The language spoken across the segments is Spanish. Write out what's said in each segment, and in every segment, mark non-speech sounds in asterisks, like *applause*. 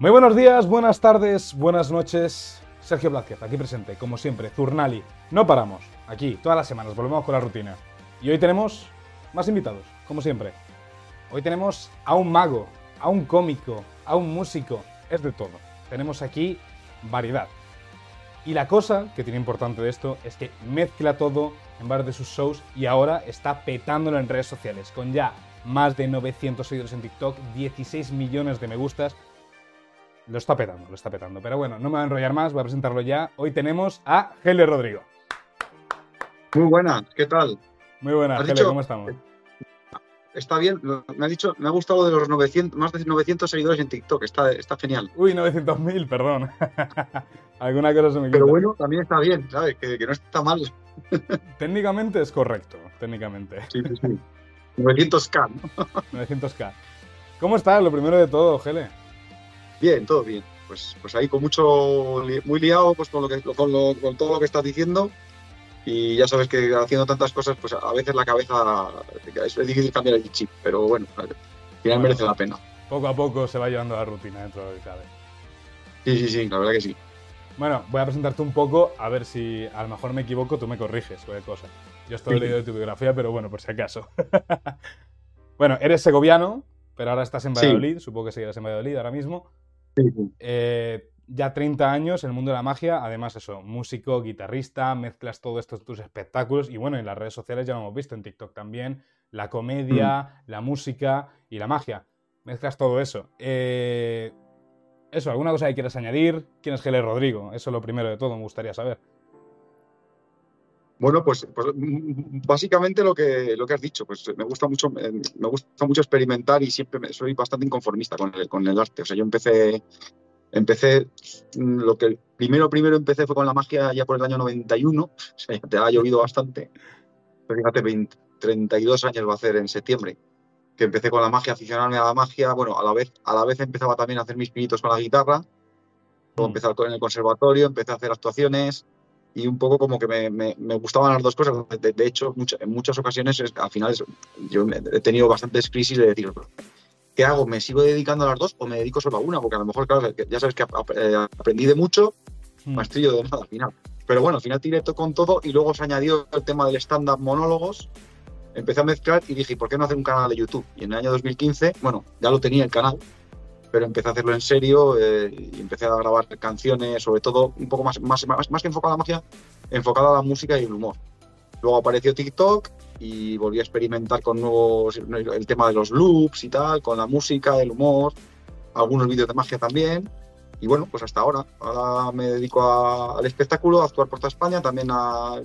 Muy buenos días, buenas tardes, buenas noches. Sergio Blázquez, aquí presente, como siempre, Zurnali. No paramos, aquí, todas las semanas, volvemos con la rutina. Y hoy tenemos más invitados, como siempre. Hoy tenemos a un mago, a un cómico, a un músico, es de todo. Tenemos aquí variedad. Y la cosa que tiene importante de esto es que mezcla todo en varios de sus shows y ahora está petándolo en redes sociales, con ya más de 900 seguidores en TikTok, 16 millones de me gustas. Lo está petando, lo está petando. Pero bueno, no me voy a enrollar más, voy a presentarlo ya. Hoy tenemos a Gele Rodrigo. Muy buena, ¿qué tal? Muy buena, ¿Has Gele, dicho- ¿cómo estamos? Está bien, me ha dicho, me ha gustado de los 900, más de 900 seguidores en TikTok, está, está genial. Uy, 900.000, perdón. *laughs* Alguna cosa se me Pero quita. bueno, también está bien, ¿sabes? Que, que no está mal. *laughs* Técnicamente es correcto, técnicamente. Sí, sí, sí. 900k, ¿no? *laughs* 900k. ¿Cómo estás? Lo primero de todo, Gele. Bien, todo bien. Pues, pues ahí con mucho, muy liado pues con, lo que, con, lo- con todo lo que estás diciendo. Y ya sabes que haciendo tantas cosas, pues a veces la cabeza es difícil cambiar el chip, pero bueno, al final Bueno. merece la pena. Poco a poco se va llevando la rutina dentro de lo que cabe. Sí, sí, sí, la verdad que sí. Bueno, voy a presentarte un poco, a ver si a lo mejor me equivoco, tú me corriges, cualquier cosa. Yo estoy Sí. leído de tu biografía, pero bueno, por si acaso. *laughs* bueno, eres segoviano, pero ahora estás en Sí. Valladolid, supongo que seguirás en Valladolid ahora mismo. Sí, sí. Eh, ya 30 años en el mundo de la magia, además eso, músico, guitarrista, mezclas todo esto en tus espectáculos y bueno, en las redes sociales ya lo hemos visto, en TikTok también, la comedia, la música y la magia. Mezclas todo eso. Eh, eso, ¿alguna cosa que quieras añadir? ¿Quién es Gele Rodrigo? Eso es lo primero de todo, me gustaría saber. Bueno, pues, pues, mm, básicamente lo que, lo que has dicho, pues me gusta mucho, me gusta mucho experimentar y siempre soy bastante inconformista con el, con el arte. O sea, yo empecé, empecé, mm, lo que primero, primero empecé fue con la magia ya por el año 91, *laughs* o sea, ya te ha llovido bastante. Pero fíjate, 20 32 años va a hacer en septiembre, que empecé con la magia, aficionarme a la magia. Bueno, a la vez, a la vez empezaba también a hacer mis pinitos con la guitarra. Mm. empecé en el conservatorio, empecé a hacer actuaciones y un poco como que me, me- me gustaban las dos cosas. De, de hecho, mucha- en muchas ocasiones, es- al final, yo he tenido bastantes crisis de decir, ¿qué hago? ¿Me sigo dedicando a las dos o me dedico solo a una? Porque a lo mejor, claro, ya sabes que eh, aprendí de mucho, Mm. maestrillo de nada al final. Pero bueno, al final tiré to- con todo y luego se añadió el tema del stand-up monólogos. Empecé a mezclar y dije, ¿por qué no hacer un canal de YouTube? Y en el año 2015, bueno, ya lo tenía el canal, pero empecé a hacerlo en serio eh, y empecé a grabar canciones, sobre todo un poco más, más, más, más que enfocada a la magia, enfocada a la música y el humor. Luego apareció TikTok y volví a experimentar con nuevos, el tema de los loops y tal, con la música, el humor, algunos vídeos de magia también. Y bueno, pues hasta ahora. Ahora me dedico a- al espectáculo, a actuar por toda España, también a,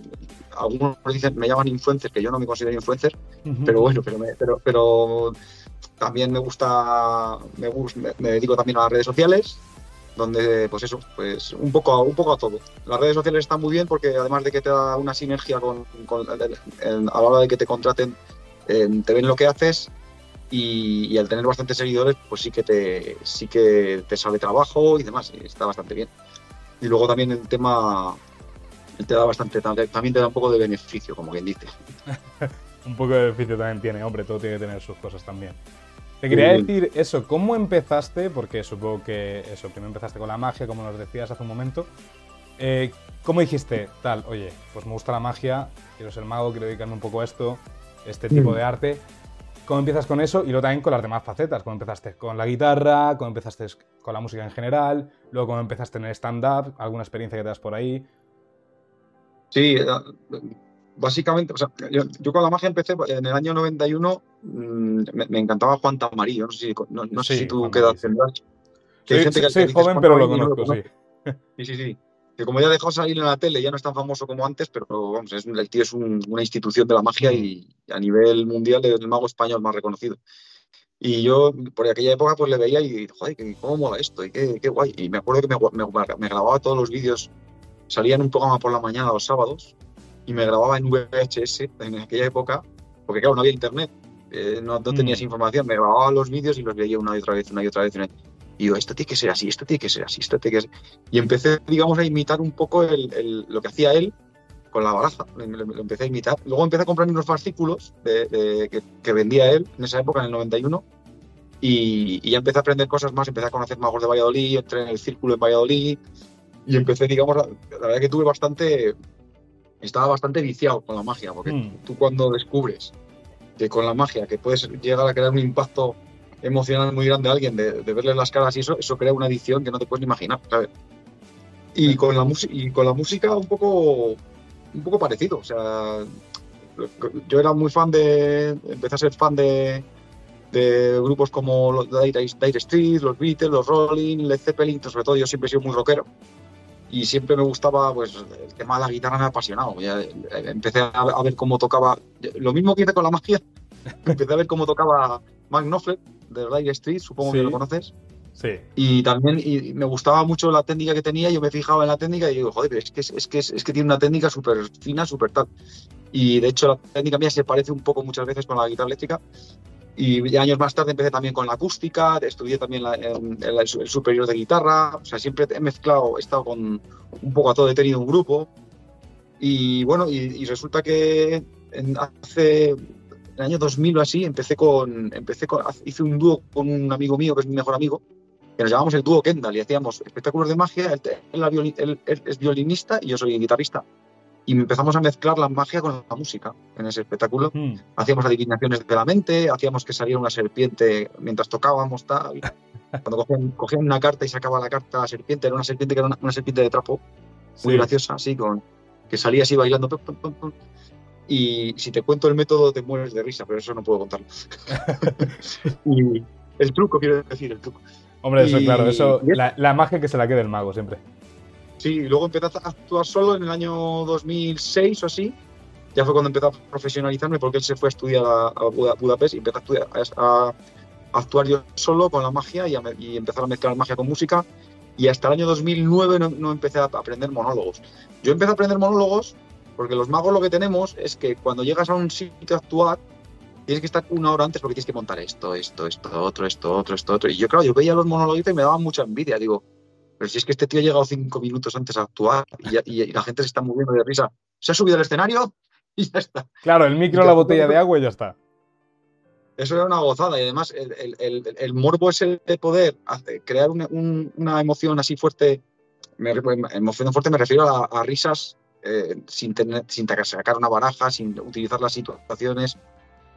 algunos dicen, me llaman influencer, que yo no me considero influencer, pero bueno, pero, me- pero, pero también me gusta, me, me, dedico también a las redes sociales, donde pues eso, pues un poco, a- un poco a todo. Las redes sociales están muy bien porque además de que te da una sinergia con, con- a la hora de que te contraten, eh, te ven lo que haces y, y al tener bastantes seguidores, pues sí que te, sí que te sale trabajo y demás, y está bastante bien. Y luego también el tema te da bastante, también te da un poco de beneficio, como quien dice. *laughs* Un poco de beneficio también tiene, hombre, todo tiene que tener sus cosas también. Te quería decir eso, ¿cómo empezaste? Porque supongo que eso, primero empezaste con la magia, como nos decías hace un momento. Eh, ¿Cómo dijiste, tal, oye, pues me gusta la magia, quiero ser mago, quiero dedicarme un poco a esto, este tipo Mm. de arte? ¿Cómo empiezas con eso? Y luego también con las demás facetas. ¿Cómo empezaste con la guitarra? ¿Cómo empezaste con la música en general? Luego, ¿cómo empezaste en el stand-up? ¿Alguna experiencia que te das por ahí? Sí, básicamente, o sea, yo, yo con la magia empecé en el año 91, mm, me, me encantaba Juan Tamarillo, no sé si, no, no sé Sí, si tú Tamarillo, sí. tendrás. Que hay gente que- soy que joven, pero lo no conozco, sí. *laughs* Sí, sí, sí. Que como ya dejó salir en la tele, ya no es tan famoso como antes, pero vamos, es, el tío es un- una institución de la magia y a nivel mundial es el mago español más reconocido. Y yo por aquella época pues le veía y joder, cómo mola esto y qué, qué guay. Y me acuerdo que me, gu- me, me grababa todos los vídeos, salía en un programa por la mañana los sábados y me grababa en VHS en aquella época, porque claro, no había internet, eh, no, no tenías Mm. información, me grababa los vídeos y los veía una y otra vez, una y otra vez. una y- Y yo, esto tiene que ser así, esto tiene que ser así, esto tiene que ser... Y empecé, digamos, a imitar un poco el- el- lo que hacía él con la baraja. Lo empecé a imitar. Luego empecé a comprar unos fascículos de- de- que, que vendía él en esa época, en el 91. Y, y ya empecé a aprender cosas más, empecé a conocer magos de Valladolid, entré en el círculo en Valladolid y empecé, digamos, la, la verdad que tuve bastante, estaba bastante viciado con la magia, porque Mm. tú cuando descubres que con la magia que puedes llegar a crear un impacto emocional muy grande a alguien, de, de verle las caras y eso, eso crea una adicción que no te puedes ni imaginar, ¿sabes? Y con la, música y con la música un poco, un poco parecido, o sea, yo era muy fan de, empecé a ser fan de, de grupos como los Dire, Dire Street, los Beatles, los Rolling, Led Zeppelin, sobre todo yo siempre he sido muy rockero y siempre me gustaba, pues el tema de la guitarra me ha apasionado. Ya, eh, empecé a, a ver cómo tocaba, lo mismo que hice con la magia, *laughs* empecé a ver cómo tocaba Mark Knopfler de Dire Street, supongo Sí. que lo conoces. Sí. Y también y me gustaba mucho la técnica que tenía, yo me fijaba en la técnica y digo, joder, es que, es, que, es, es que tiene una técnica súper fina, súper tal. Y de hecho la técnica mía se parece un poco muchas veces con la guitarra eléctrica. Y años más tarde empecé también con la acústica, estudié también la- en la- el superior de guitarra, o sea, siempre he mezclado, he estado con un poco a todo, he tenido un grupo. Y bueno, y, y resulta que en- hace en el año 2000 o así empecé con, empecé con, hice un dúo con un amigo mío que es mi mejor amigo, que nos llamamos el dúo Kendall y hacíamos espectáculos de magia. Él, él él- él es violinista y yo soy guitarrista. Y empezamos a mezclar la magia con la música en ese espectáculo. Mm. Hacíamos adivinaciones de la mente, hacíamos que saliera una serpiente mientras tocábamos, tal. *laughs* Cuando cogían, cogían una carta y sacaba la carta la serpiente, era una serpiente que era una, una serpiente de trapo, muy Sí. graciosa, así, con, que salía así bailando. pum, pum, pum, pum. Y si te cuento el método, te mueres de risa, pero eso no puedo contarlo. *laughs* y el truco, quiero decir, el truco. Hombre, eso Y- claro, eso, la, la magia que se la quede el mago siempre. Sí, y luego empecé a actuar solo en el año 2006 o así. Ya fue cuando empecé a profesionalizarme porque él se fue a estudiar a, a Buda- Budapest y empecé a, estudiar, a- a actuar yo solo con la magia y, y empezar a mezclar magia con música. Y hasta el año 2009 no, no empecé a aprender monólogos. Yo empecé a aprender monólogos porque los magos lo que tenemos es que cuando llegas a un sitio a actuar tienes que estar una hora antes porque tienes que montar esto, esto, esto, otro, esto, otro, esto, otro. Y yo, claro, yo veía los monólogos y me daba mucha envidia. Digo, pero si es que este tío ha llegado cinco minutos antes a actuar y, y- y la gente se está moviendo de risa. Se ha subido al escenario *laughs* y ya está. Claro, el micro, la botella de agua y ya está. Eso era una gozada y además el, el- el- el morbo ese de poder crear una, un- una emoción así fuerte, me, re- emoción fuerte me refiero a, a risas eh, sin, tener, sin sacar una baraja, sin utilizar las situaciones,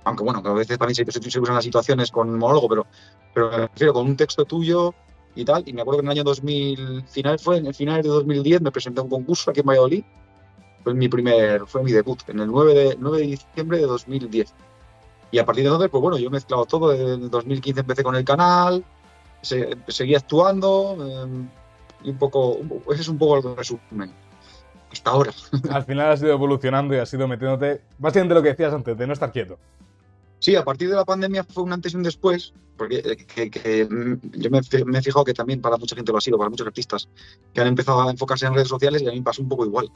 aunque bueno, que a veces también se, se- se usan las situaciones con monólogo, pero, pero me refiero con un texto tuyo y tal. Y me acuerdo que en el año 2000, final, fue en el final de 2010, me presenté a un concurso aquí en Valladolid. Fue mi primer, fue mi debut, en el 9 de, 9 de diciembre de 2010. Y a partir de entonces, pues bueno, yo he mezclado todo. En el 2015 empecé con el canal, se- seguí actuando eh, y un poco- ese es un poco el resumen. Hasta ahora. *laughs* Al final has ido evolucionando y has ido metiéndote. Básicamente lo que decías antes, de no estar quieto. Sí, a partir de la pandemia fue un antes y un después, porque eh, que- que, mm, yo me, me he fijado que también para mucha gente lo ha sido, para muchos artistas, que han empezado a enfocarse en redes sociales y a mí pasó un poco igual.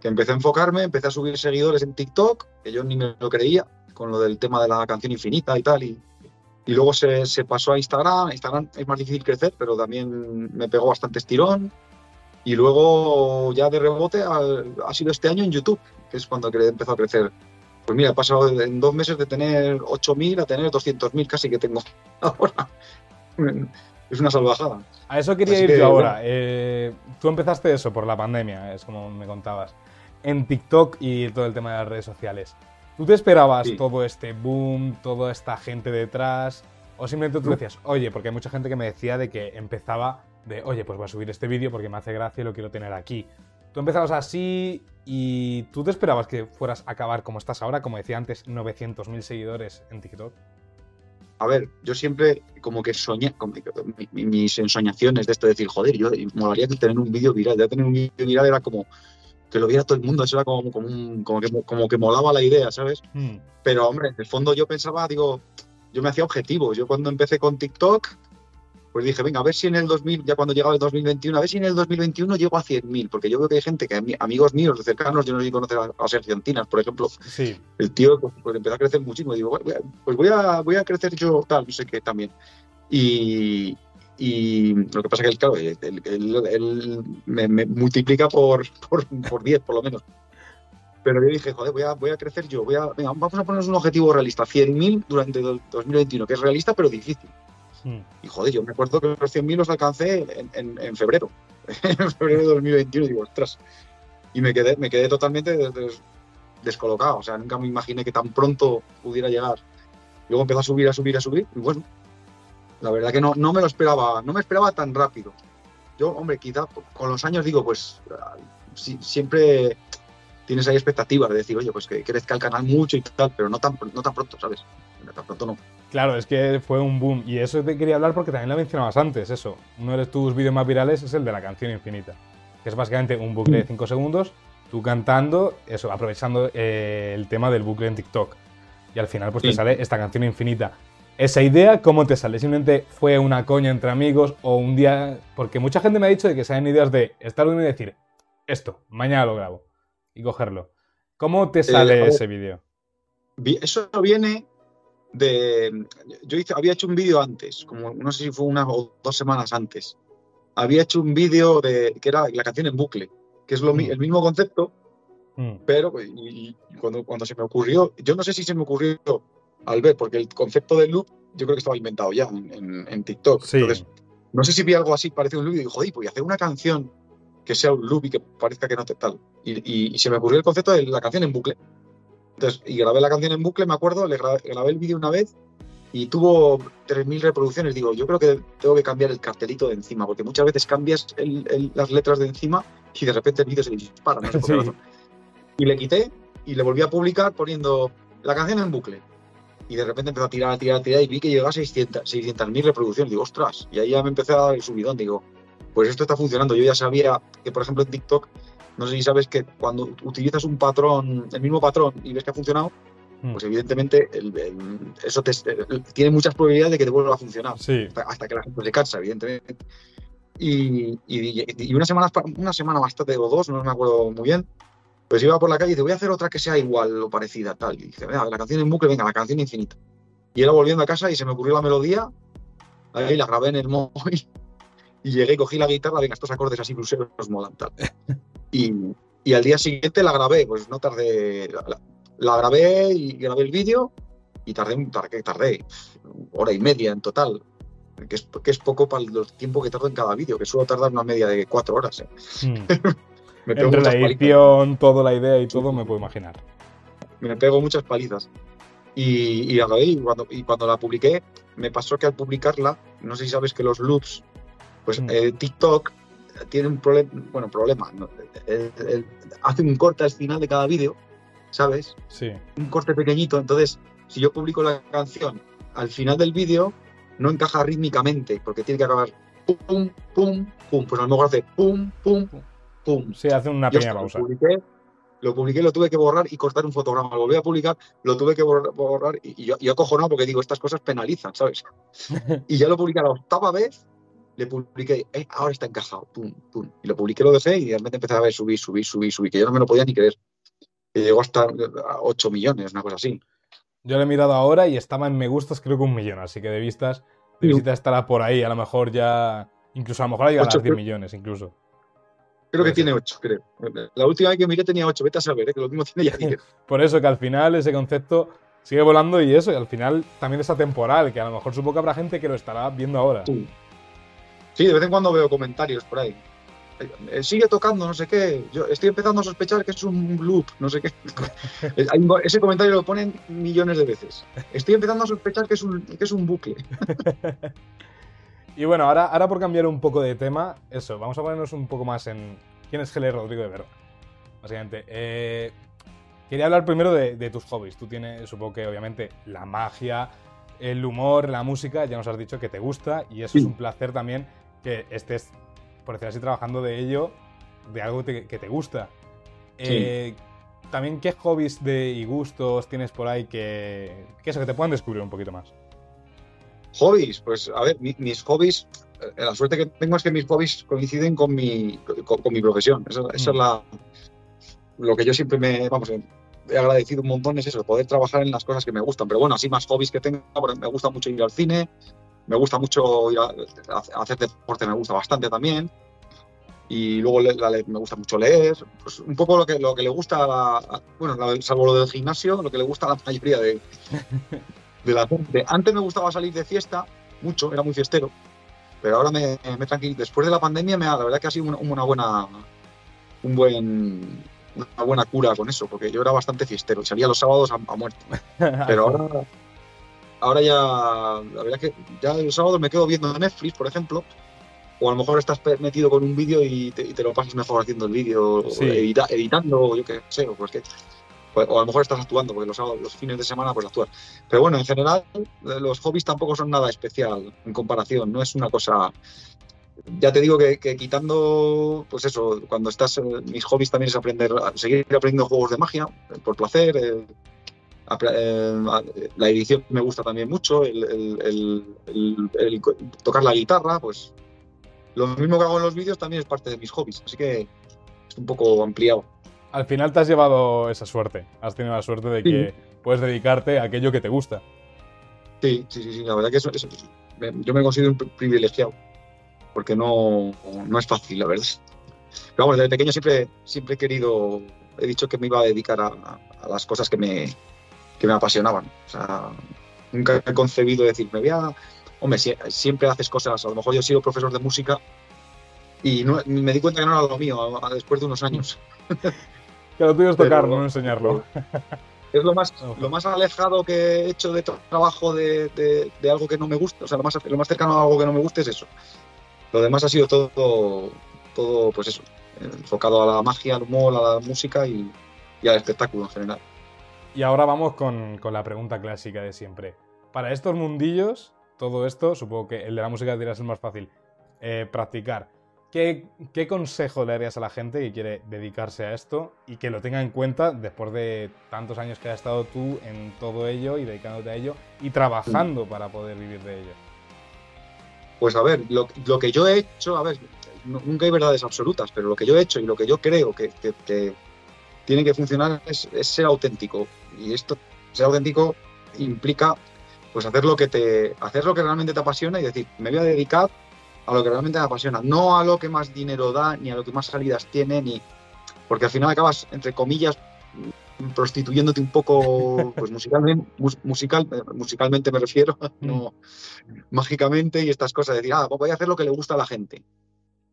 Que empecé a enfocarme, empecé a subir seguidores en TikTok, que yo ni me lo creía, con lo del tema de la canción infinita y tal, y, y luego se, se pasó a Instagram. Instagram es más difícil crecer, pero también me pegó bastante estirón. Y luego ya de rebote ha, ha sido este año en YouTube, que es cuando cre- empezó a crecer pues mira, he pasado en dos meses de tener 8.000 a tener 200.000 casi que tengo *laughs* ahora. Es una salvajada. A eso quería Así ir que, yo ahora. bueno. Eh, tú empezaste eso por la pandemia, es como me contabas. En TikTok y todo el tema de las redes sociales. ¿Tú te esperabas Sí. todo este boom, toda esta gente detrás? ¿O simplemente tú decías, oye, porque hay mucha gente que me decía de que empezaba de, oye, pues voy a subir este vídeo porque me hace gracia y lo quiero tener aquí? Tú empezabas así y tú te esperabas que fueras a acabar como estás ahora, como decía antes, 900.000 seguidores en TikTok. A ver, yo siempre como que soñé, como que mi- mi- mis ensoñaciones de esto, de decir, joder, yo molaría que tener un vídeo viral. Ya tener un vídeo viral era como que lo viera todo el mundo, eso era como, como, un- como que, como que molaba la idea, ¿sabes? Hmm. Pero hombre, en el fondo yo pensaba, digo, yo me hacía objetivos. Yo cuando empecé con TikTok, pues dije, venga, a ver si en el 2000, ya cuando llegaba el 2021, a ver si en el 2021 llego a 100.000, porque yo veo que hay gente que, ami- amigos míos de cercanos, yo no sé si conocer a, a Sergio Antinas, por ejemplo, Sí, el tío pues, pues, empezó a crecer muchísimo. Y digo, "Bueno, voy a- pues voy a, voy a crecer yo tal, no sé qué también. Y, y lo que pasa que él, claro, él, él- él me, me multiplica por, por, por 10 por lo menos. Pero yo dije, joder, voy a, voy a crecer yo. Voy a, venga, vamos a ponernos un objetivo realista, 100.000 durante el 2021, que es realista pero difícil. Y joder, yo me acuerdo que los 100.000 los alcancé en, febrero, *laughs* en febrero de 2021, digo, ostras. Y me quedé, me quedé totalmente descolocado, o sea, nunca me imaginé que tan pronto pudiera llegar. Luego empezó a subir, a subir, a subir, y bueno, la verdad que no, no me lo esperaba, no me esperaba tan rápido. Yo, hombre, quizá con los años digo, pues siempre tienes ahí expectativas de decir, oye, pues que crezca el canal mucho y tal, pero no tan, no tan pronto, ¿sabes? Tan pronto no. Claro, es que fue un boom. Y eso te quería hablar porque también lo mencionabas antes, eso. Uno de tus vídeos más virales es el de la canción infinita. Que es básicamente un bucle de 5 segundos, tú cantando, eso, aprovechando eh, el tema del bucle en TikTok. Y al final pues te sale esta canción infinita. Esa idea, ¿cómo te sale? ¿Simplemente fue una coña entre amigos o un día...? Porque mucha gente me ha dicho de que salen ideas de estar uno y decir, esto, mañana lo grabo. Y cogerlo. ¿Cómo te sale eh, ese vídeo? Eso viene de. Yo había hecho un vídeo antes, como no sé si fue una o dos semanas antes. Había hecho un vídeo de que era la canción en bucle, que es lo, mm. el mismo concepto, mm. pero cuando, cuando se me ocurrió, yo no sé si se me ocurrió al ver, porque el concepto del loop yo creo que estaba inventado ya en, TikTok. Entonces, no sé si vi algo así parecido a un loop y digo, joder, pues hacer una canción que sea un loop y que parezca que no te tal. Y, y, se me ocurrió el concepto de la canción en bucle. Entonces, y grabé la canción en bucle, me acuerdo, le grabé, el vídeo una vez y tuvo 3.000 reproducciones. Digo, yo creo que tengo que cambiar el cartelito de encima, porque muchas veces cambias las letras de encima y de repente el vídeo se dispara. No *laughs* sé Y le quité y le volví a publicar poniendo la canción en bucle. Y de repente empezó a tirar, a tirar, a tirar y vi que llegaba a 600.000 600 reproducciones. Digo, ostras. Y ahí ya me empecé a dar el subidón. Digo, pues esto está funcionando. Yo ya sabía que, por ejemplo, en TikTok no sé si sabes que cuando utilizas un patrón, el mismo patrón, y ves que ha funcionado, hmm. pues evidentemente eso tiene muchas probabilidades de que te vuelva a funcionar. Hasta, que la gente se cansa, evidentemente. Y, una, semana, una semana bastante o dos, no me acuerdo muy bien, pues iba por la calle y dice, voy a hacer otra que sea igual o parecida, tal. Y dije, venga, la canción en bucle, venga, la canción infinita. Y era volviendo a casa y se me ocurrió la melodía, ahí la grabé en el *laughs* móvil y llegué y cogí la guitarra, venga, estos acordes así bluseros molan, tal. Y, al día siguiente la grabé, pues no tardé, la, grabé y grabé el vídeo y tardé, tardé, tardé hora y media en total, que es, que es poco para el tiempo que tardo en cada vídeo, que suelo tardar una media de cuatro horas. ¿eh? Hmm. *laughs* Entre la edición, toda la idea y todo, me puedo imaginar. Me pego muchas palizas. Y, y, y, cuando, y cuando la publiqué, me pasó que al publicarla, no sé si sabes que los loops, pues hmm. eh, TikTok tiene un problema, bueno, problema, hace un corte al final de cada vídeo, ¿sabes? Sí. Un corte pequeñito, entonces, si yo publico la canción al final del vídeo, no encaja rítmicamente, porque tiene que acabar pum, pum, pum, pues a lo mejor hace pum, pum, pum. Sí, hace una pequeña pausa. Lo publiqué, lo tuve que borrar y cortar un fotograma. Lo volví a publicar, lo tuve que borrar, y, yo, yo no porque digo, estas cosas penalizan, ¿sabes? *laughs* y ya lo publiqué a la octava vez le publiqué, eh, ahora está encajado, pum, pum. Y lo publiqué, lo dejé y realmente empecé a ver subir, subir, subir, subir, que yo no me lo podía ni creer. Y llegó hasta 8 millones, una cosa así. Yo lo he mirado ahora y estaba en me gustas creo que un millón, así que de vistas, de vistas estará por ahí, a lo mejor ya, incluso a lo mejor ha llegado a 10 millones incluso. Creo que tiene 8, creo. La última vez que miré tenía 8, vete a saber, ¿eh? que lo mismo tiene ya 10. *laughs* por eso que al final ese concepto sigue volando y eso, y al final también es atemporal, que a lo mejor supongo que habrá gente que lo estará viendo ahora. Sí. Sí, de vez en cuando veo comentarios por ahí. Eh, sigue tocando, no sé qué. Yo estoy empezando a sospechar que es un loop, no sé qué. *laughs* Ese comentario lo ponen millones de veces. Estoy empezando a sospechar que es un, que es un bucle. *laughs* y bueno, ahora, ahora por cambiar un poco de tema, eso, vamos a ponernos un poco más en quién es Gele Rodrigo de Verón. Básicamente, eh, quería hablar primero de, de, tus hobbies. Tú tienes, supongo que obviamente, la magia, el humor, la música, ya nos has dicho que te gusta y eso es un placer también que estés, por decir así, trabajando de ello, de algo que te gusta. Eh, también, ¿qué hobbies de, y gustos tienes por ahí que, que eso, que te puedan descubrir un poquito más? Hobbies, pues a ver, mis hobbies, eh, la suerte que tengo es que mis hobbies coinciden con mi, con, mi profesión. Esa, es mm. la, lo que yo siempre me, vamos, he agradecido un montón es eso, poder trabajar en las cosas que me gustan. Pero bueno, así más hobbies que tengo, me gusta mucho ir al cine, me gusta mucho ir a, hacer deporte, me gusta bastante también. Y luego me gusta mucho leer. Pues un poco lo que, lo que le gusta, a, bueno, salvo lo del gimnasio, lo que le gusta a la mayoría de, *laughs* de la gente. Antes me gustaba salir de fiesta, mucho, era muy fiestero, pero ahora me, me tranquilo. Después de la pandemia, me la verdad que ha sido una, una buena, un buen, una buena cura con eso, porque yo era bastante fiestero y salía los sábados a, a muerte. *laughs* Pero ahora, ahora ya, la verdad que ya los sábados me quedo viendo Netflix, por ejemplo, o a lo mejor estás metido con un vídeo y te, y te lo pasas mejor haciendo el vídeo, Sí. edita- editando, o yo qué sé, o, pues que- o a lo mejor estás actuando, porque los, sábados- los fines de semana pues actúas. Pero bueno, en general, eh, los hobbies tampoco son nada especial en comparación, no es una cosa... Ya te digo que, que quitando, pues eso, cuando estás, eh, mis hobbies también es aprender, seguir aprendiendo juegos de magia, eh, por placer, eh, la edición me gusta también mucho, el, el- el- el- tocar la guitarra, pues lo mismo que hago en los vídeos también es parte de mis hobbies, así que es un poco ampliado. Al final te has llevado esa suerte. Has tenido la suerte de que puedes dedicarte a aquello que te gusta. Sí, sí, sí, sí, la verdad que eso, eso- yo me considero un pri- privilegiado, porque no, no es fácil, la verdad. Pero vamos, desde pequeño siempre, siempre he querido, he dicho que me iba a dedicar a, a las cosas que me, que me apasionaban. O sea, nunca he concebido decir, me voy a... Hombre, sie- siempre haces cosas, a lo mejor yo he sido profesor de música y no- me di cuenta que no era lo mío después de unos años. *laughs* Que lo tuyo es tocar, Pero- no enseñarlo. *laughs* Es lo más, lo más alejado que he hecho de tra- trabajo de, de- de algo que no me gusta. O sea, lo más, lo más cercano a algo que no me guste es eso. Lo demás ha sido todo, todo pues eso, enfocado a la magia, al humor, a la música y, y al espectáculo en general. Y ahora vamos con, con la pregunta clásica de siempre. Para estos mundillos, todo esto, supongo que el de la música dirás el más fácil, eh, practicar. ¿Qué, ¿Qué consejo le darías a la gente que quiere dedicarse a esto y que lo tenga en cuenta después de tantos años que has estado tú en todo ello y dedicándote a ello y trabajando para poder vivir de ello? Pues a ver, lo, lo que yo he hecho, a ver, nu- nunca hay verdades absolutas, pero lo que yo he hecho y lo que yo creo que, que- que tiene que funcionar es, es ser auténtico. Y esto, ser auténtico implica pues hacer lo que te, hacer lo que realmente te apasiona y decir, me voy a dedicar a lo que realmente me apasiona, no a lo que más dinero da, ni a lo que más salidas tiene, ni porque al final acabas, entre comillas, prostituyéndote un poco, *laughs* pues musicalmente, mus- musical, eh, musicalmente me refiero, *laughs* no mágicamente y estas cosas, decir, ah, pues voy a hacer lo que le gusta a la gente.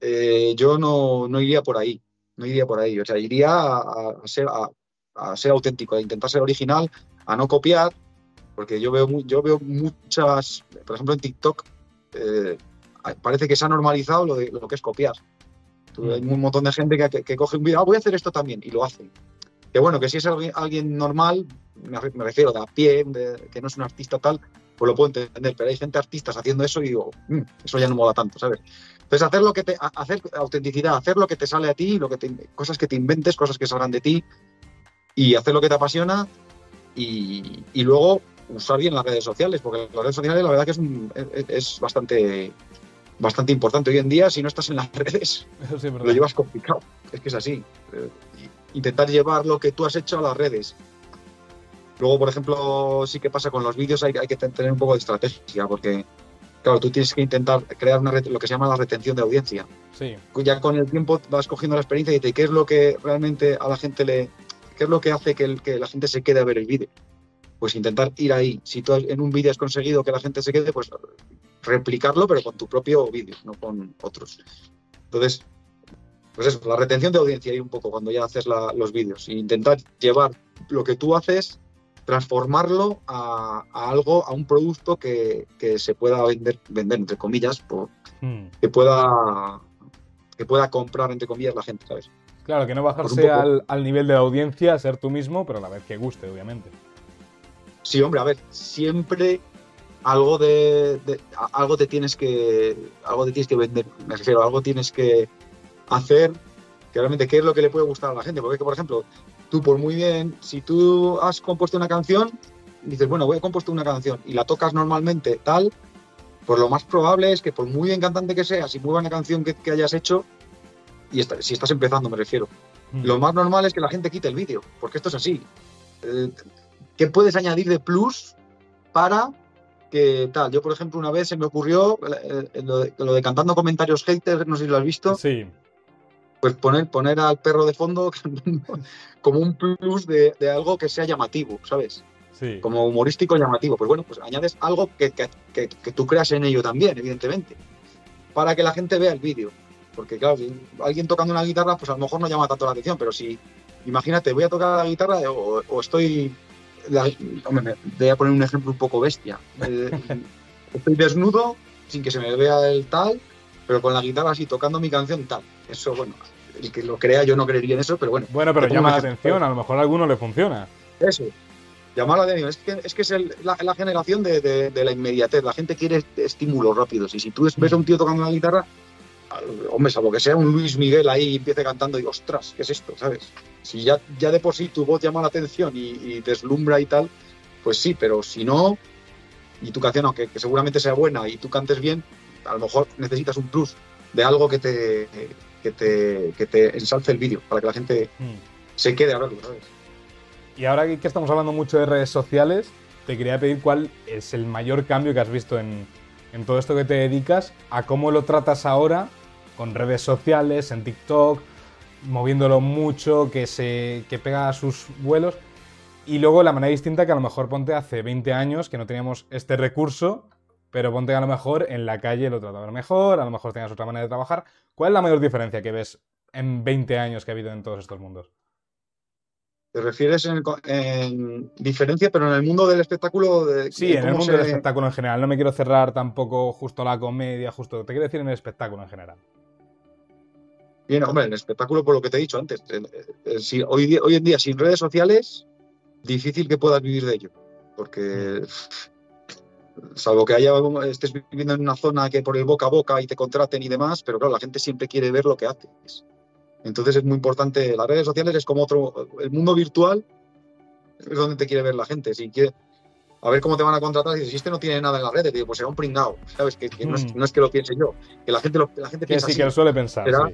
Eh, yo no, no iría por ahí, no iría por ahí, o sea, iría a, a ser, a, a ser auténtico, a intentar ser original, a no copiar, porque yo veo, yo veo muchas, por ejemplo en TikTok, eh, parece que se ha normalizado lo, de, lo que es copiar. Mm. Hay un montón de gente que, que- que coge un vídeo, ah, voy a hacer esto también, y lo hacen. Que bueno, que si es alguien, alguien normal, me, re- me refiero de a pie, de- que no es un artista tal, pues lo puedo entender, pero hay gente artistas haciendo eso y digo, "Mm, eso ya no mola tanto, ¿sabes? Entonces hacer lo que te, hacer autenticidad, hacer lo que te sale a ti, lo que te- cosas que te inventes, cosas que salgan de ti y hacer lo que te apasiona y, y luego usar bien las redes sociales, porque las redes sociales la verdad que es, un- es, es bastante bastante importante. Hoy en día si no estás en las *laughs* redes sí lo llevas complicado. Es que es así. Eh, intentar llevar lo que tú has hecho a las redes. Luego por ejemplo sí que pasa con los vídeos hay, hay que ten- tener un poco de estrategia porque claro tú tienes que intentar crear una lo que se llama la retención de audiencia. Sí, ya con el tiempo vas cogiendo la experiencia y de qué es lo que realmente a la gente le qué es lo que hace que, el- que la gente se quede a ver el vídeo pues intentar ir ahí. Si tú en un vídeo has conseguido que la gente se quede pues replicarlo pero con tu propio vídeo no con otros. Entonces pues eso la retención de audiencia ahí un poco cuando ya haces la- los vídeos. E intentar llevar lo que tú haces transformarlo a, a algo a un producto que, que se pueda vender vender entre comillas por, Mm. que pueda que pueda comprar entre comillas la gente, ¿sabes? Claro, que no bajarse al, al nivel de la audiencia, ser tú mismo, pero a la vez que guste, obviamente. Sí, hombre, a ver, siempre algo de, de- algo te tienes que algo te tienes que vender, me refiero, algo tienes que hacer que realmente qué es lo que le puede gustar a la gente, porque por ejemplo, tú por muy bien, si tú has compuesto una canción, dices, bueno, voy a compuesto una canción y la tocas normalmente tal, pues lo más probable es que por muy bien cantante que seas y muy buena canción que, que hayas hecho, y si estás empezando me refiero, Mm. lo más normal es que la gente quite el vídeo, porque esto es así. Eh, ¿Qué puedes añadir de plus para que tal? Yo, por ejemplo, una vez se me ocurrió eh, eh, lo, de, lo de cantando comentarios haters, no sé si lo has visto, Sí, pues poner, poner al perro de fondo *laughs* como un plus de, de algo que sea llamativo, ¿sabes? Sí. como humorístico llamativo. Pues bueno, pues añades algo que, que- que- que tú creas en ello también, evidentemente, para que la gente vea el vídeo. Porque claro, si alguien tocando una guitarra, pues a lo mejor no llama tanto la atención, pero si, imagínate, voy a tocar la guitarra o, o estoy, la- hombre, me- voy a poner un ejemplo un poco bestia. Eh, *laughs* estoy desnudo, sin que se me vea el tal, pero con la guitarra así tocando mi canción tal. Eso, bueno, el que lo crea, yo no creería en eso, pero bueno. Bueno, pero llama la atención, a lo mejor a alguno le funciona. Eso. Llamar la atención. Es que es, que es el- la, la generación de, de- de la inmediatez. La gente quiere estímulos rápidos. Y si tú ves a un tío tocando una guitarra, hombre, salvo que sea un Luis Miguel ahí y empiece cantando y ostras, ¿qué es esto? ¿Sabes? Si ya, ya de por sí tu voz llama la atención y, y deslumbra y tal, pues sí, pero si no, y tu canción, aunque que seguramente sea buena y tú cantes bien, a lo mejor necesitas un plus de algo que te, que te, que te ensalce el vídeo para que la gente Hmm. se quede a verlo, ¿sabes? Y ahora que estamos hablando mucho de redes sociales, te quería pedir cuál es el mayor cambio que has visto en, en todo esto que te dedicas, a cómo lo tratas ahora con redes sociales, en TikTok, moviéndolo mucho, que se que pega a sus vuelos. Y luego la manera distinta que a lo mejor ponte hace 20 años que no teníamos este recurso, pero ponte a lo mejor en la calle lo trataba mejor, a lo mejor tenías otra manera de trabajar. ¿Cuál es la mayor diferencia que ves en 20 años que ha habido en todos estos mundos? ¿Te refieres en, en diferencia, pero en el mundo del espectáculo? De, Sí, en el mundo se- del espectáculo en general. No me quiero cerrar tampoco justo a la comedia, justo. Te quiero decir en el espectáculo en general. Bien, hombre, el espectáculo, por lo que te he dicho antes. el- el- si- hoy, en día, sin redes sociales, difícil que puedas vivir de ello. Porque, salvo que haya, estés viviendo en una zona que por el boca a boca y te contraten y demás, pero claro, la gente siempre quiere ver lo que haces. Entonces es muy importante. Las redes sociales es como otro. El mundo virtual es donde te quiere ver la gente. Si quiere, a ver cómo te van a contratar. Y si este no tiene nada en las redes, digo, pues será un pringao. ¿Sabes? Que, que no, es, Mm. no es que lo piense yo. Que la gente, lo, la gente piensa sí, así. que él suele pensar. Sí.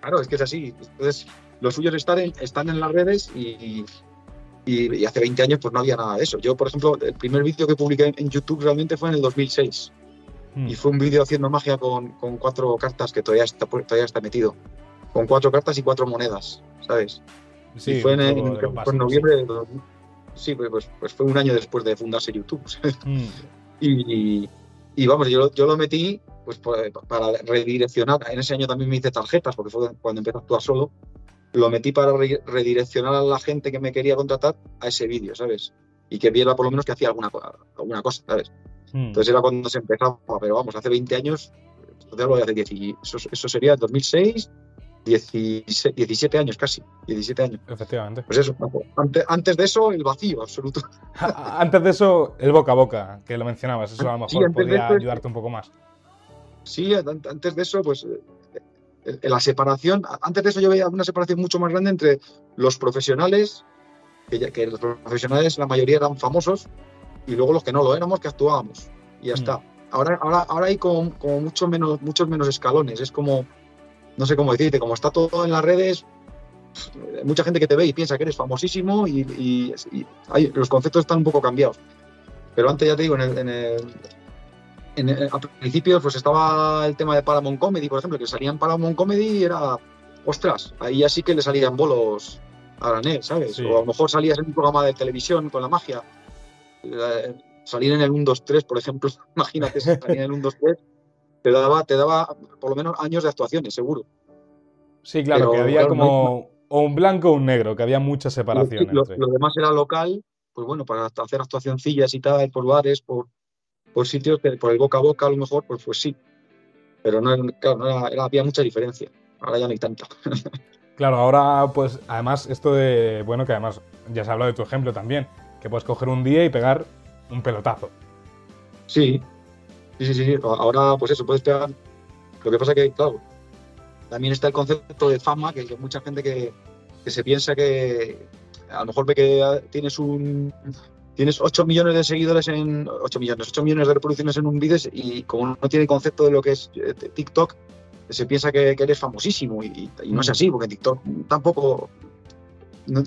Claro, es que es así. Entonces, los suyos están en, están en las redes y, y- y hace 20 años pues no había nada de eso. Yo, por ejemplo, el primer vídeo que publiqué en, YouTube realmente fue en el 2006 Mm. y fue un vídeo haciendo magia con, con cuatro cartas que todavía está, todavía está metido. Con cuatro cartas y cuatro monedas, ¿sabes? Sí, y fue en, en- en básico, noviembre de 2000. Sí, pues, pues, fue un año después de fundarse YouTube. ¿sabes? sí. Mm. Y, y vamos, yo, yo lo metí pues para redireccionar. En ese año también me hice tarjetas, porque fue cuando empecé a actuar solo. Lo metí para re- redireccionar a la gente que me quería contratar a ese vídeo, ¿sabes? Y que viera por lo menos que hacía alguna, alguna cosa, ¿sabes? Mm. Entonces era cuando se empezaba, pero vamos, hace 20 años, entonces hablo de hace 10, y eso, eso sería 2006, 17, 17 años casi, 17 años. Efectivamente. Pues eso, antes, antes de eso, el vacío absoluto. Antes de eso, el boca a boca, que lo mencionabas. Eso a lo Sí, mejor de podría eso- ayudarte un poco más. Sí, an- antes de eso, pues eh, la separación, antes de eso yo veía una separación mucho más grande entre los profesionales, que, ya- que los profesionales la mayoría eran famosos, y luego los que no lo éramos, que actuábamos. Y ya Mm. está. Ahora, ahora, ahora hay como, como mucho menos, muchos menos escalones. Es como, no sé cómo decirte, como está todo en las redes, hay mucha gente que te ve y piensa que eres famosísimo y, y- y hay- los conceptos están un poco cambiados. Pero antes ya te digo, en el, en el- en el- a principios pues estaba el tema de Paramount Comedy, por ejemplo, que salían Paramount Comedy y era, ostras, ahí ya sí que le salían bolos a granel, ¿sabes? Sí. O a lo mejor salías en un programa de televisión con la magia. Eh, salir en el 1, 2, 3, por ejemplo, *laughs* imagínate, si salir en el 1, 2, 3, te daba, te daba por lo menos años de actuaciones, seguro. Sí, claro, Pero, que había claro, como o un blanco o un negro, que había mucha separación Lo, entre. lo demás era local, pues bueno, para hacer actuacioncillas y tal, por bares, por, por sitios, que por el boca a boca a lo mejor, pues, pues sí. Pero no, era- claro, no era- era- había mucha diferencia. Ahora ya no hay tanta. *laughs* Claro, ahora, pues, además, esto de. Bueno, que además ya se ha hablado de tu ejemplo también, que puedes coger un día y pegar un pelotazo. Sí, sí, sí, sí. Ahora, pues eso, puedes pegar. Lo que pasa que, claro, también está el concepto de fama, que, que mucha gente que, que se piensa que a lo mejor ve que tienes un tienes 8 millones de seguidores en 8 millones, 8 millones de reproducciones en un vídeo y como no tiene concepto de lo que es eh, TikTok, se piensa que, que eres famosísimo y, y no es Mm. así, porque TikTok tampoco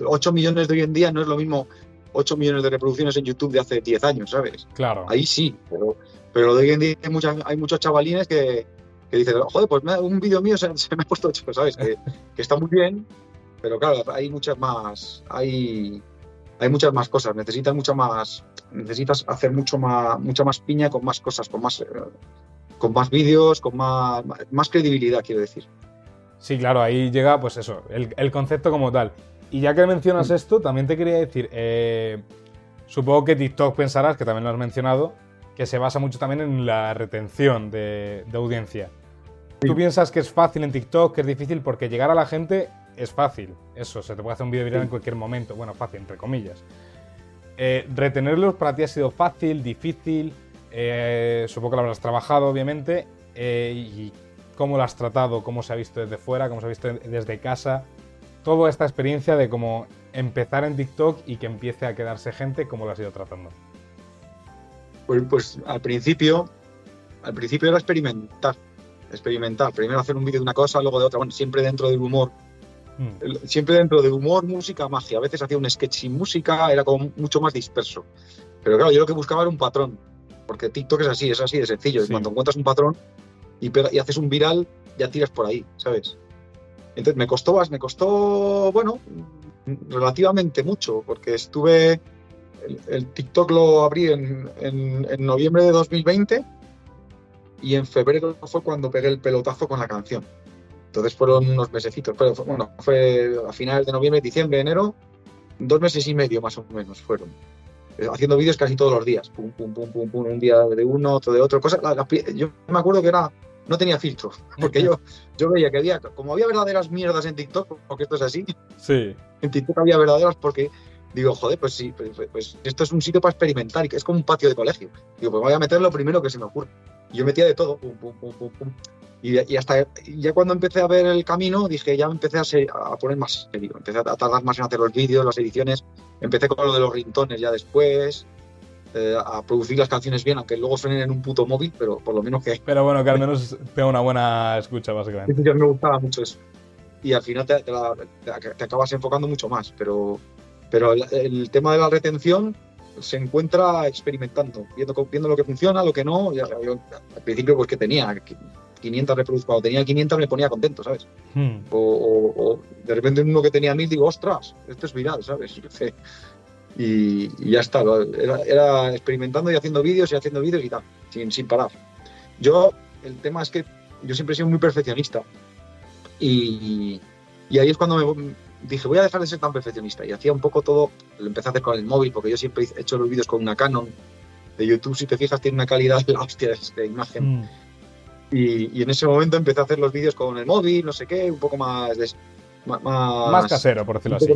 8 millones de hoy en día no es lo mismo 8 millones de reproducciones en YouTube de hace 10 años, ¿sabes? Claro. Ahí sí, pero, pero de hoy en día hay, muchas- hay muchos chavalines que, que dicen, joder, pues me- un vídeo mío se, se me ha puesto ocho, ¿sabes? Que, que está muy bien, pero claro, hay muchas más, hay, hay muchas más cosas, necesitas mucha más, necesitas hacer mucho más, mucha más piña con más cosas, con más, eh, con más vídeos, con más, más credibilidad, quiero decir. Sí, claro, ahí llega, pues eso, el, concepto como tal. Y ya que mencionas esto, también te quería decir, eh, supongo que TikTok pensarás, que también lo has mencionado, que se basa mucho también en la retención de, audiencia. ¿Tú piensas que es fácil en TikTok, que es difícil? Porque llegar a la gente es fácil. Eso, se te puede hacer un vídeo viral en cualquier momento. Bueno, fácil, entre comillas. Eh, ¿Retenerlos para ti ha sido fácil, difícil? Eh, supongo que lo habrás trabajado, obviamente. Eh, ¿Y cómo lo has tratado? ¿Cómo se ha visto desde fuera? ¿Cómo se ha visto desde casa? Toda esta experiencia de cómo empezar en TikTok y que empiece a quedarse gente, ¿cómo lo has ido tratando? Pues, pues al principio, al principio era experimentar. Experimentar. Primero hacer un vídeo de una cosa, luego de otra. Bueno, siempre dentro del humor Mm. Siempre dentro de humor, música, magia. A veces hacía un sketch sin música, era como mucho más disperso. Pero claro, yo lo que buscaba era un patrón. Porque TikTok es así, es así de sencillo. Cuando encuentras un patrón y, y haces un viral, ya tiras por ahí, ¿sabes? Entonces me costó, me costó, bueno, relativamente mucho, porque estuve, el, TikTok lo abrí en, en, noviembre de 2020 y en febrero fue cuando pegué el pelotazo con la canción. Entonces fueron unos mesecitos, pero bueno, fue a finales de noviembre, diciembre, enero, dos meses y medio más o menos fueron. Eh, haciendo vídeos casi todos los días. Pum, pum, pum, pum, pum, un día de uno, otro de otro. Cosa, yo me acuerdo que era, no tenía filtro, *laughs* porque yo, yo veía que había, como había verdaderas mierdas en TikTok, porque esto es así, sí. en TikTok había verdaderas porque digo, joder, pues sí, pues, pues, pues, esto es un sitio para experimentar es como un patio de colegio. Digo, pues voy a meter lo primero que se me ocurre. Y yo metía de todo, pum, pum, pum, pum, pum. Y, hasta ya cuando empecé a ver el camino, dije, ya me empecé a, poner más serio, empecé a tardar más en hacer los vídeos, las ediciones, empecé con lo de los rintones ya después, eh, a producir las canciones bien, aunque luego suenen en un puto móvil, pero por lo menos que... *laughs* Pero bueno, que al menos tenga una buena escucha, básicamente. Sí, me gustaba mucho eso. Y al final te, acabas enfocando mucho más, pero, pero el, tema de la retención se encuentra experimentando, viendo, viendo lo que funciona, lo que no. Y al principio, pues que tenía 500 reproducciones, cuando tenía 500 me ponía contento, ¿sabes? Hmm. O, de repente uno que tenía 1000 digo, ostras, esto es viral, ¿sabes? *laughs* Y, y ya está, era, experimentando y haciendo vídeos y haciendo vídeos y tal, sin, sin parar. Yo, el tema es que yo siempre he sido muy perfeccionista y, y ahí es cuando me dije, voy a dejar de ser tan perfeccionista y hacía un poco todo, lo empecé a hacer con el móvil porque yo siempre he hecho los vídeos con una Canon de YouTube, si te fijas, tiene una calidad *laughs* la hostia de imagen. Hmm. Y, en ese momento empecé a hacer los vídeos con el móvil, no sé qué, un poco más. más, casero, por decirlo así.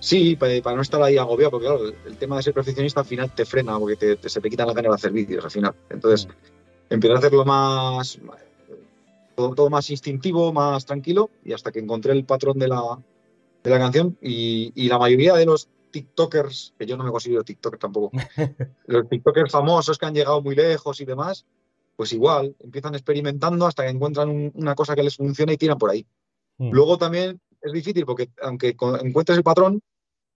sí, para, no estar ahí agobiado, porque claro, el, tema de ser perfeccionista al final te frena, porque te, se te quitan las ganas de hacer vídeos al final. Entonces, mm. empecé a hacerlo más. Todo, más instintivo, más tranquilo, y hasta que encontré el patrón de la, de la canción. Y, y la mayoría de los TikTokers, que yo no me considero TikToker tampoco, *laughs* los TikTokers famosos que han llegado muy lejos y demás, pues igual, empiezan experimentando hasta que encuentran una cosa que les funciona y tiran por ahí. Hmm. Luego también es difícil porque aunque encuentres el patrón,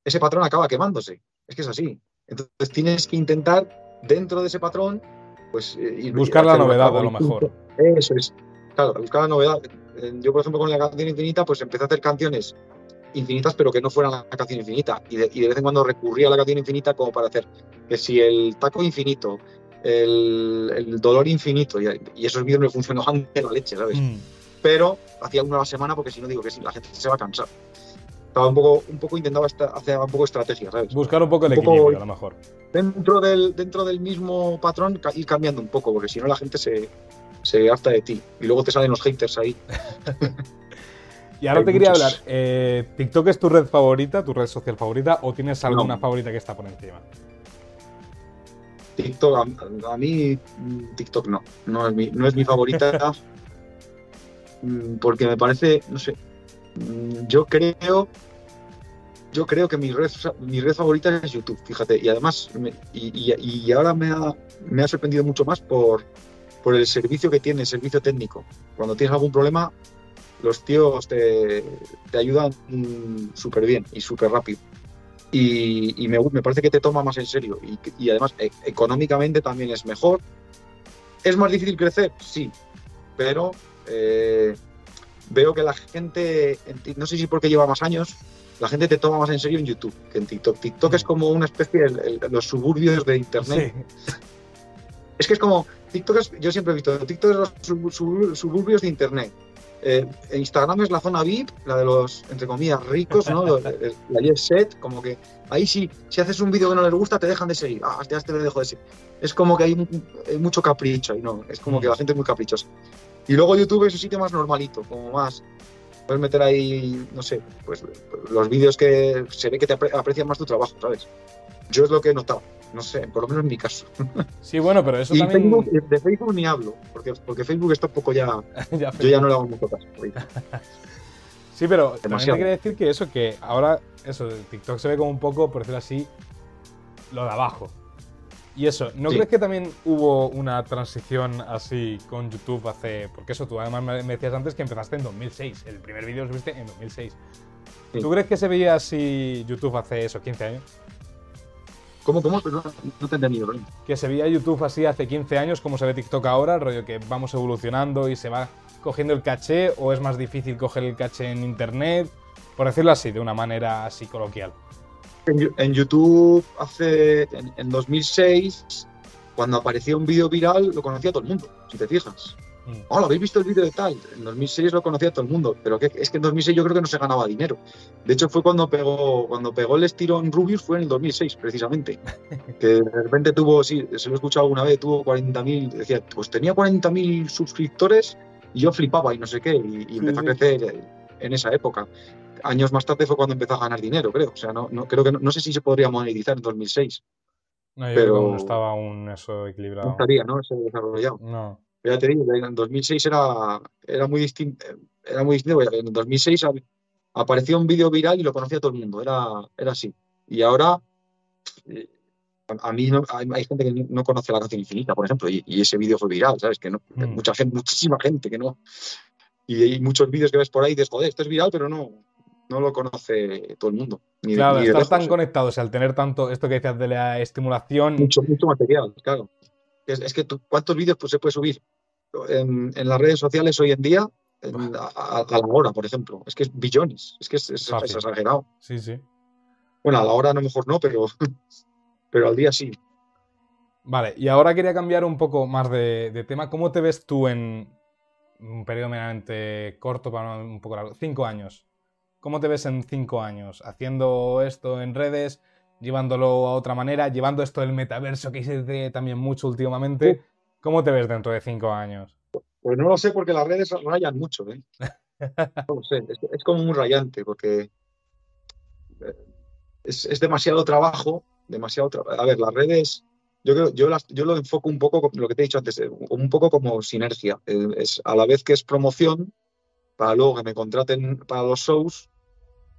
ese patrón acaba quemándose. Es que es así. Entonces tienes que intentar dentro de ese patrón, pues... Eh, buscar la novedad a lo mejor. Eso es. Claro, buscar la novedad. Eh, yo, por ejemplo, con la canción infinita, pues empecé a hacer canciones infinitas, pero que no fueran la canción infinita. Y de, y de vez en cuando recurría a la canción infinita como para hacer que si el taco infinito, el, dolor infinito. Y, esos vídeos me funcionaban de la leche, ¿sabes? Mm. Pero hacía uno a la semana porque si no digo que sí, la gente se va a cansar. Estaba un poco, un poco intentaba hacer un poco estrategia, ¿sabes? Buscar un poco el equilibrio, a lo mejor. Dentro del, dentro del mismo patrón, ir cambiando un poco, porque si no la gente se, se harta de ti. Y luego te salen los haters ahí. *laughs* y ahora te quería hablar, eh, ¿TikTok es tu red favorita, tu red social favorita, o tienes alguna favorita que está por encima? TikTok, a, mí TikTok no, no es mi, no es mi favorita *laughs* mm, porque me parece, no sé, mm, yo creo, yo creo que mi red, mi red favorita es YouTube, fíjate, y además, y, ahora me ha, me ha sorprendido mucho más por, por el servicio que tiene, el servicio técnico. Cuando tienes algún problema, los tíos te, te ayudan mm, súper bien y súper rápido y, me, parece que te toma más en serio y, además e, económicamente también es mejor. ¿Es más difícil crecer? Sí, pero eh, veo que la gente, no sé si porque lleva más años, la gente te toma más en serio en YouTube que en TikTok. TikTok es como una especie de los suburbios de Internet. Es que es como, TikTok es, yo siempre he visto, TikTok es los suburbios de Internet. Eh, Instagram es la zona VIP, la de los, entre comillas, ricos, ¿no? *laughs* la jet set, como que ahí sí, si haces un vídeo que no les gusta, te dejan de seguir. Ah, ya te dejo de seguir. Es como que hay, mucho capricho ahí, ¿no? Es como que la gente es muy caprichosa. Y luego YouTube es un sitio más normalito, como más. Puedes meter ahí, no sé, pues los vídeos que se ve que te aprecian más tu trabajo, ¿sabes? Yo es lo que he notado no sé, por lo menos en mi caso. Sí, bueno, pero eso y también... de Facebook ni hablo, porque, porque Facebook está un poco ya... *laughs* yo ya no le hago mucho caso. *laughs* sí, pero también te quería decir que eso, que ahora, eso, TikTok se ve como un poco, por decirlo así, lo de abajo. Y eso, ¿no crees que también hubo una transición así con YouTube hace... Porque eso, tú además me decías antes que empezaste en 2006, el primer vídeo lo subiste en 2006. ¿Tú crees que se veía así YouTube hace eso, 15 años? ¿Cómo, cómo? no, te he entendido, Que se veía YouTube así hace 15 años, como se ve TikTok ahora, el rollo que vamos evolucionando y se va cogiendo el caché, o es más difícil coger el caché en Internet, por decirlo así, de una manera así coloquial. En, YouTube, hace. en 2006, cuando aparecía un vídeo viral, lo conocía todo el mundo, si te fijas. Mm. Hola, ¿habéis visto el vídeo de tal? En 2006 lo conocía todo el mundo, pero es que en 2006 yo creo que no se ganaba dinero. De hecho, fue cuando pegó, cuando pegó el estirón Rubius, fue en el 2006, precisamente. *laughs* que de repente tuvo, sí, se lo he escuchado alguna vez, tuvo 40.000, decía, pues tenía 40.000 suscriptores y yo flipaba y no sé qué, y, empezó a crecer en esa época. Años más tarde fue cuando empezó a ganar dinero, creo. O sea, no, no creo que no, sé si se podría monetizar en 2006. No, yo pero no estaba aún eso equilibrado. No estaría, ¿no? Eso desarrollado. No ya te digo, en 2006 era, era muy distinto. Era muy distinto. En 2006 apareció un vídeo viral y lo conocía todo el mundo. Era, era así. Y ahora, eh, a mí no, hay, gente que no conoce la canción infinita, por ejemplo, y, ese vídeo fue viral, ¿sabes? Que no, mm. mucha gente, muchísima gente que no. Y hay muchos vídeos que ves por ahí y dices, joder, esto es viral, pero no, no lo conoce todo el mundo. claro, estás tan conectados al tener tanto esto que decías de la estimulación. Mucho, mucho material, claro. Es, que ¿cuántos vídeos pues, se puede subir en, las redes sociales hoy en día a, la hora, por ejemplo. Es que es billones, es que es, exagerado. Sí, sí. Bueno, a la hora a lo mejor no, pero, *laughs* pero al día sí. Vale, y ahora quería cambiar un poco más de, tema. ¿Cómo te ves tú en un periodo meramente corto, para un poco largo? Cinco años. ¿Cómo te ves en cinco años? Haciendo esto en redes, llevándolo a otra manera, llevando esto del metaverso que dice también mucho últimamente. ¿Cómo te ves dentro de cinco años? Pues no lo sé porque las redes rayan mucho. ¿eh? *laughs* No lo sé, es, como muy rayante porque eh, es, demasiado trabajo, demasiado A ver, las redes, yo creo, yo, las, yo lo enfoco un poco, lo que te he dicho antes, eh, un poco como sinergia. Es, a la vez que es promoción, para luego que me contraten para los shows,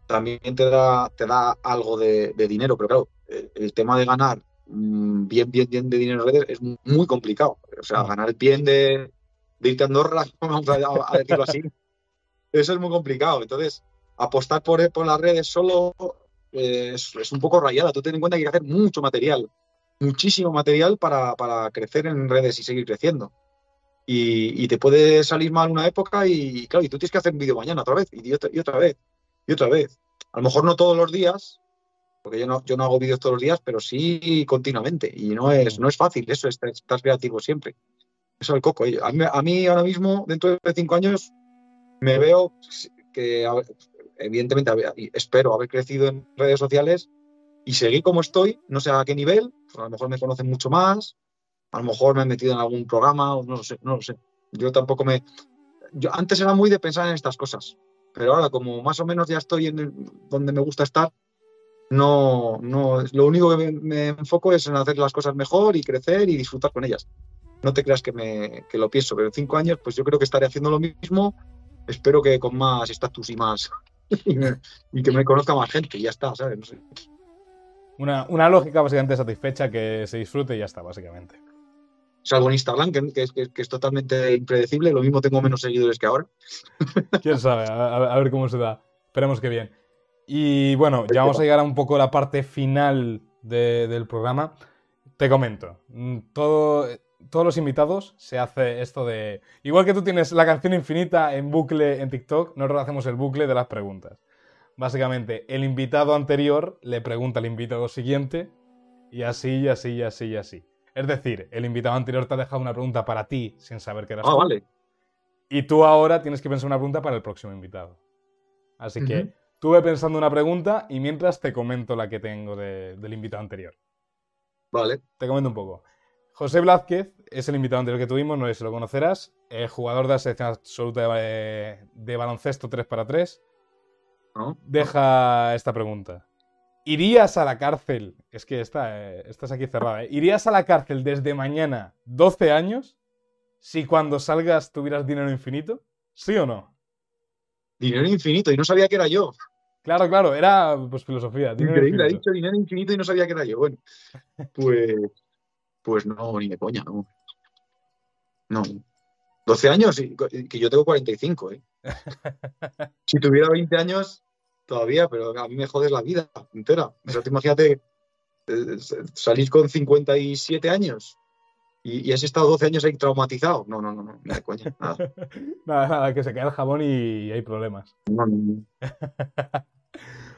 también te da, te da algo de, de dinero, pero claro, el tema de ganar Mm, bien, bien, bien de dinero en redes es muy complicado. O sea, ganar bien de, de irte a Andorra, *laughs* vamos a, decirlo así, eso es muy complicado. Entonces, apostar por, por las redes solo eh, es, un poco rayada. Tú ten en cuenta que hay que hacer mucho material, muchísimo material para, para crecer en redes y seguir creciendo. Y, y, te puede salir mal una época y, claro, y tú tienes que hacer un vídeo mañana otra vez y otra, y otra vez y otra vez. A lo mejor no todos los días, porque yo no, yo no hago vídeos todos los días, pero sí continuamente. Y no es, no es fácil eso, estás, creativo siempre. Eso es el coco. A mí, ahora mismo, dentro de cinco años, me veo que, evidentemente, espero haber crecido en redes sociales y seguir como estoy, no sé a qué nivel, pues a lo mejor me conocen mucho más, a lo mejor me he metido en algún programa, no lo sé, no lo sé. Yo tampoco me... Yo antes era muy de pensar en estas cosas, pero ahora como más o menos ya estoy en donde me gusta estar, no, no, lo único que me, enfoco es en hacer las cosas mejor y crecer y disfrutar con ellas. No te creas que, me, que lo pienso, pero en cinco años, pues yo creo que estaré haciendo lo mismo. Espero que con más estatus y más. *laughs* y, que me conozca más gente y ya está, ¿sabes? Una, una, lógica básicamente satisfecha que se disfrute y ya está, básicamente. Salvo en Instagram, que, que, es totalmente impredecible, lo mismo tengo menos seguidores que ahora. *laughs* Quién sabe, a ver cómo se da. Esperemos que bien. Y bueno, ya vamos a llegar a un poco la parte final del programa. Te comento, mm, todo, todos los invitados se hace esto de... Igual que tú tienes la canción infinita en bucle en TikTok, nosotros hacemos el bucle de las preguntas. básicamente el invitado anterior le pregunta al invitado siguiente y así, y así, y así, y así. Es decir, el invitado anterior te ha dejado una pregunta para ti sin saber que eras Ah, tú. vale. Y tú ahora tienes que pensar una pregunta para el próximo invitado. Así que tú ve pensando una pregunta y mientras te comento la que tengo de- del invitado anterior. Vale. Te comento un poco. José Blázquez es el invitado anterior que tuvimos, no sé si lo conocerás. eh, jugador de la selección absoluta de, de baloncesto 3 para 3. ¿No? Deja esta pregunta. ¿Irías a la cárcel? Es que esta, eh, esta es aquí cerrada. ¿eh? ¿Irías a la cárcel desde mañana 12 años si cuando salgas tuvieras dinero infinito? ¿Sí o no? Dinero infinito y no sabía que era yo. Claro, claro, era pues filosofía. Increíble, ha dicho dinero infinito y no sabía que era yo. Bueno, pues, pues no, ni de coña, no. No. 12 años, y que yo tengo 45, ¿eh? *laughs* Si tuviera 20 años, todavía, pero a mí me jodes la vida entera. O sea, tú imagínate eh, salir con 57 años y, y has estado 12 años ahí traumatizado. No, no, no, no, ni de coña. Nada. *laughs* Nada, nada, que se cae el jabón y hay problemas. No, no, no. *laughs*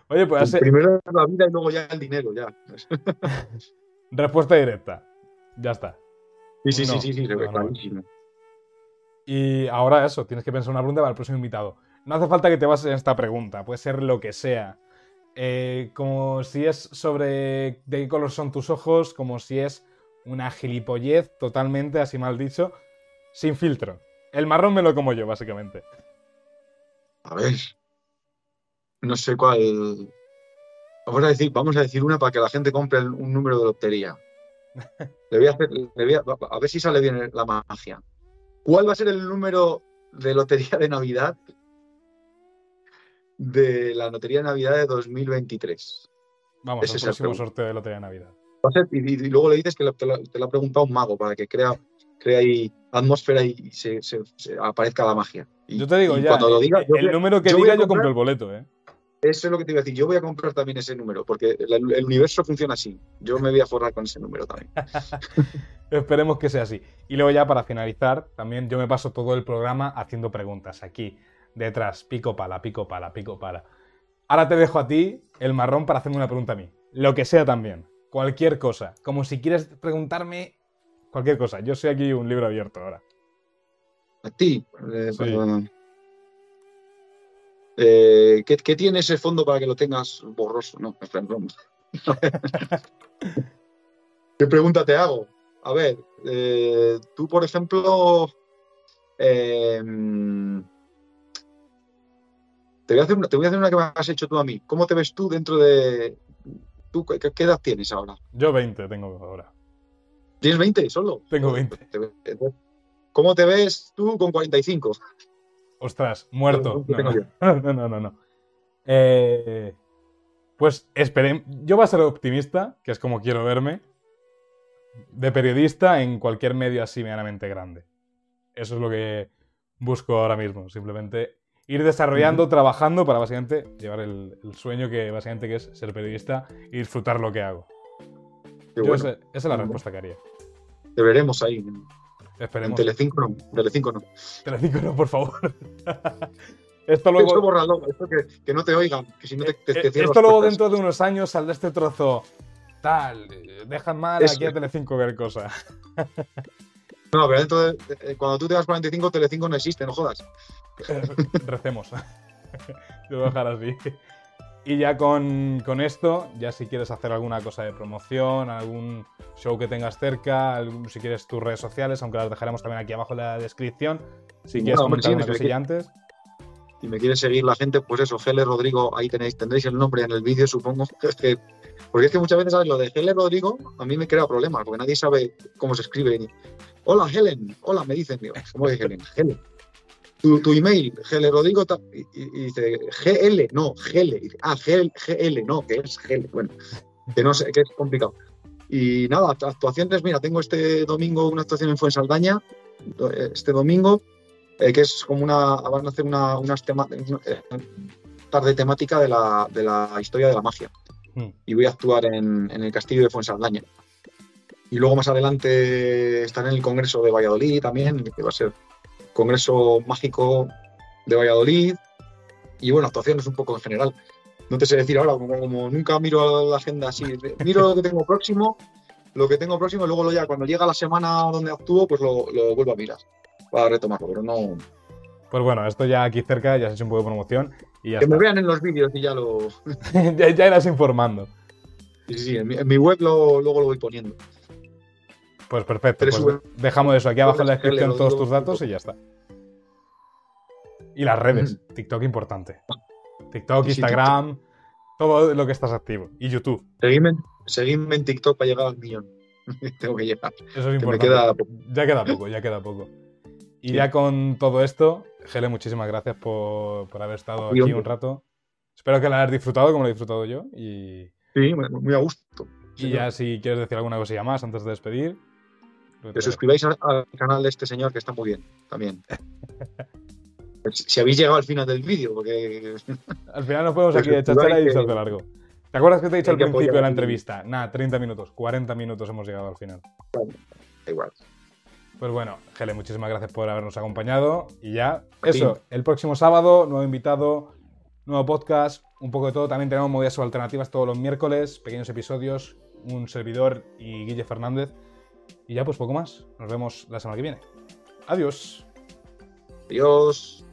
Oye, pues hace- Primero la vida y luego ya el dinero, ya. *laughs* respuesta directa. Ya está. Sí, sí, No, sí, sí, sí, no, no. Y ahora eso, tienes que pensar una pregunta para el próximo invitado. No hace falta que te bases en esta pregunta, puede ser lo que sea. Eh, como si es sobre de qué color son tus ojos, como si es una gilipollez totalmente, así mal dicho, sin filtro. El marrón me lo como yo, básicamente. A ver. No sé cuál. Vamos a decir, vamos a decir una para que la gente compre un número de lotería. *laughs* Le voy a hacer, le voy a, a ver si sale bien la magia. ¿Cuál va a ser el número de lotería de Navidad de la lotería de Navidad de 2023? Vamos, Ese el próximo sorteo de Lotería de Navidad. Y, y- y luego le dices que lo- te, lo, te lo ha preguntado un mago para que crea, crea ahí atmósfera y se, se- se aparezca la magia. Y- Yo te digo ya, cuando lo diga, el, número que yo diga yo comprar- compro el boleto, ¿eh? Eso es lo que te iba a decir. Yo voy a comprar también ese número, porque el, el universo funciona así. Yo me voy a forrar con ese número también. *laughs* Esperemos que sea así. Y luego ya para finalizar, también yo me paso todo el programa haciendo preguntas aquí, detrás, pico pala, pico pala, pico pala. Ahora te dejo a ti el marrón para hacerme una pregunta a mí. Lo que sea también. Cualquier cosa. Como si quieres preguntarme cualquier cosa. Yo soy aquí un libro abierto ahora. A ti. eh, Sí. Eh, ¿qué, qué tiene ese fondo para que lo tengas borroso? No. *laughs* ¿Qué pregunta te hago? A ver, eh, tú, por ejemplo, eh, te, voy a hacer una, te voy a hacer una que me has hecho tú a mí. ¿Cómo te ves tú dentro de... ¿Tú, qué, qué edad tienes ahora? Yo 20 tengo ahora. ¿Tienes 20 solo? Tengo 20. Te- ¿Cómo te ves tú con 45? Ostras, muerto. *laughs* No, no. no, no. Eh, pues esperen. Yo voy a ser optimista, que es como quiero verme, de periodista en cualquier medio así medianamente grande. Eso es lo que busco ahora mismo. Simplemente ir desarrollando, trabajando para básicamente llevar el, el sueño que básicamente que es ser periodista y disfrutar lo que hago. Qué Yo bueno. esa, esa es la respuesta que haría. Te veremos ahí. En Esperemos. Telecinco no. Telecinco no. Telecinco no, por favor. Esto *laughs* Esto luego... bórralo, esto que, que no te oigan, que si no te, te, te Eh, cierro Esto luego puertas. dentro de unos años saldrá este trozo tal, eh, dejan mal Eso. aquí a Telecinco ver cosa. *laughs* No, pero dentro de, de- cuando tú tengas 45, Telecinco no existe, no jodas. Eh, Recemos. *laughs* Lo voy a dejar así. Y ya con, con esto, ya si quieres hacer alguna cosa de promoción, algún show que tengas cerca, algún- si quieres tus redes sociales, aunque las dejaremos también aquí abajo en la descripción. Si quieres Bueno, comentar sí, una cosilla antes. Si me quiere seguir la gente, pues eso, Gele Rodrigo, ahí tenéis, tendréis el nombre en el vídeo, supongo. Es que- porque es que muchas veces, ¿sabes? Lo de Gele Rodrigo a mí me crea problemas, porque nadie sabe cómo se escribe. Hola, Helen. Hola, me dicen. Digo, ¿Cómo es Helen? Helen. Tu, email, Gele Rodrigo, y, y- dice GL, no, Gele. Ah, GL, GL, no, que es Gele. Bueno, que no sé, que es complicado. Y nada, act- actuaciones, mira, tengo este domingo una actuación en Fuensaldaña, este domingo, eh, que es como una, van a hacer una unas tema- tarde temática de la, de la historia de la magia. Hmm. Y voy a actuar en, en el castillo de Fuensaldaña. Y luego más adelante estaré en el Congreso de Valladolid también, que va a ser Congreso Mágico de Valladolid. Y bueno, actuaciones un poco en general. No te sé decir ahora, como, como nunca miro la agenda así. Miro lo que tengo próximo, lo que tengo próximo, y luego lo ya, cuando llega la semana donde actúo, pues lo, lo vuelvo a mirar para retomarlo, pero no. Pues bueno, esto ya aquí cerca, ya se ha hecho un poco de promoción y ya Que está. me vean en los vídeos y ya lo. *laughs* ya, ya irás informando. Sí, sí, sí, en mi, en mi web lo- luego lo voy poniendo. Pues perfecto. Pues dejamos eso aquí abajo en la descripción todos tus datos y ya está. Y las redes. Mm. TikTok importante. TikTok, Sí, Instagram, todo lo que estás activo. Y YouTube. Seguidme, seguidme en TikTok para llegar al millón. *laughs* tengo que llegar. Eso es Que me importante. queda. Ya queda poco, ya queda poco. Y Sí. ya con todo esto, Gele, muchísimas gracias por, por haber estado aquí un rato. Espero que la hayas disfrutado como lo he disfrutado yo. Y, Sí, muy a gusto. y ya si quieres decir alguna cosilla más antes de despedir. Que suscribáis al canal de este señor que está muy bien también. si, *laughs* si habéis llegado al final del vídeo, porque *laughs* Al final nos ponemos que aquí de chachara y que- hace largo. ¿Te acuerdas que te he dicho al principio de la entrevista? Nada, 30 minutos, 40 minutos hemos llegado al final. da igual. Pues bueno, Gele, muchísimas gracias por habernos acompañado. Y ya, eso, el próximo sábado, nuevo invitado, nuevo podcast, un poco de todo. También tenemos movidas o alternativas todos los miércoles, pequeños episodios, un servidor y Guille Fernández. Y ya, pues poco más. Nos vemos la semana que viene. Adiós. Adiós.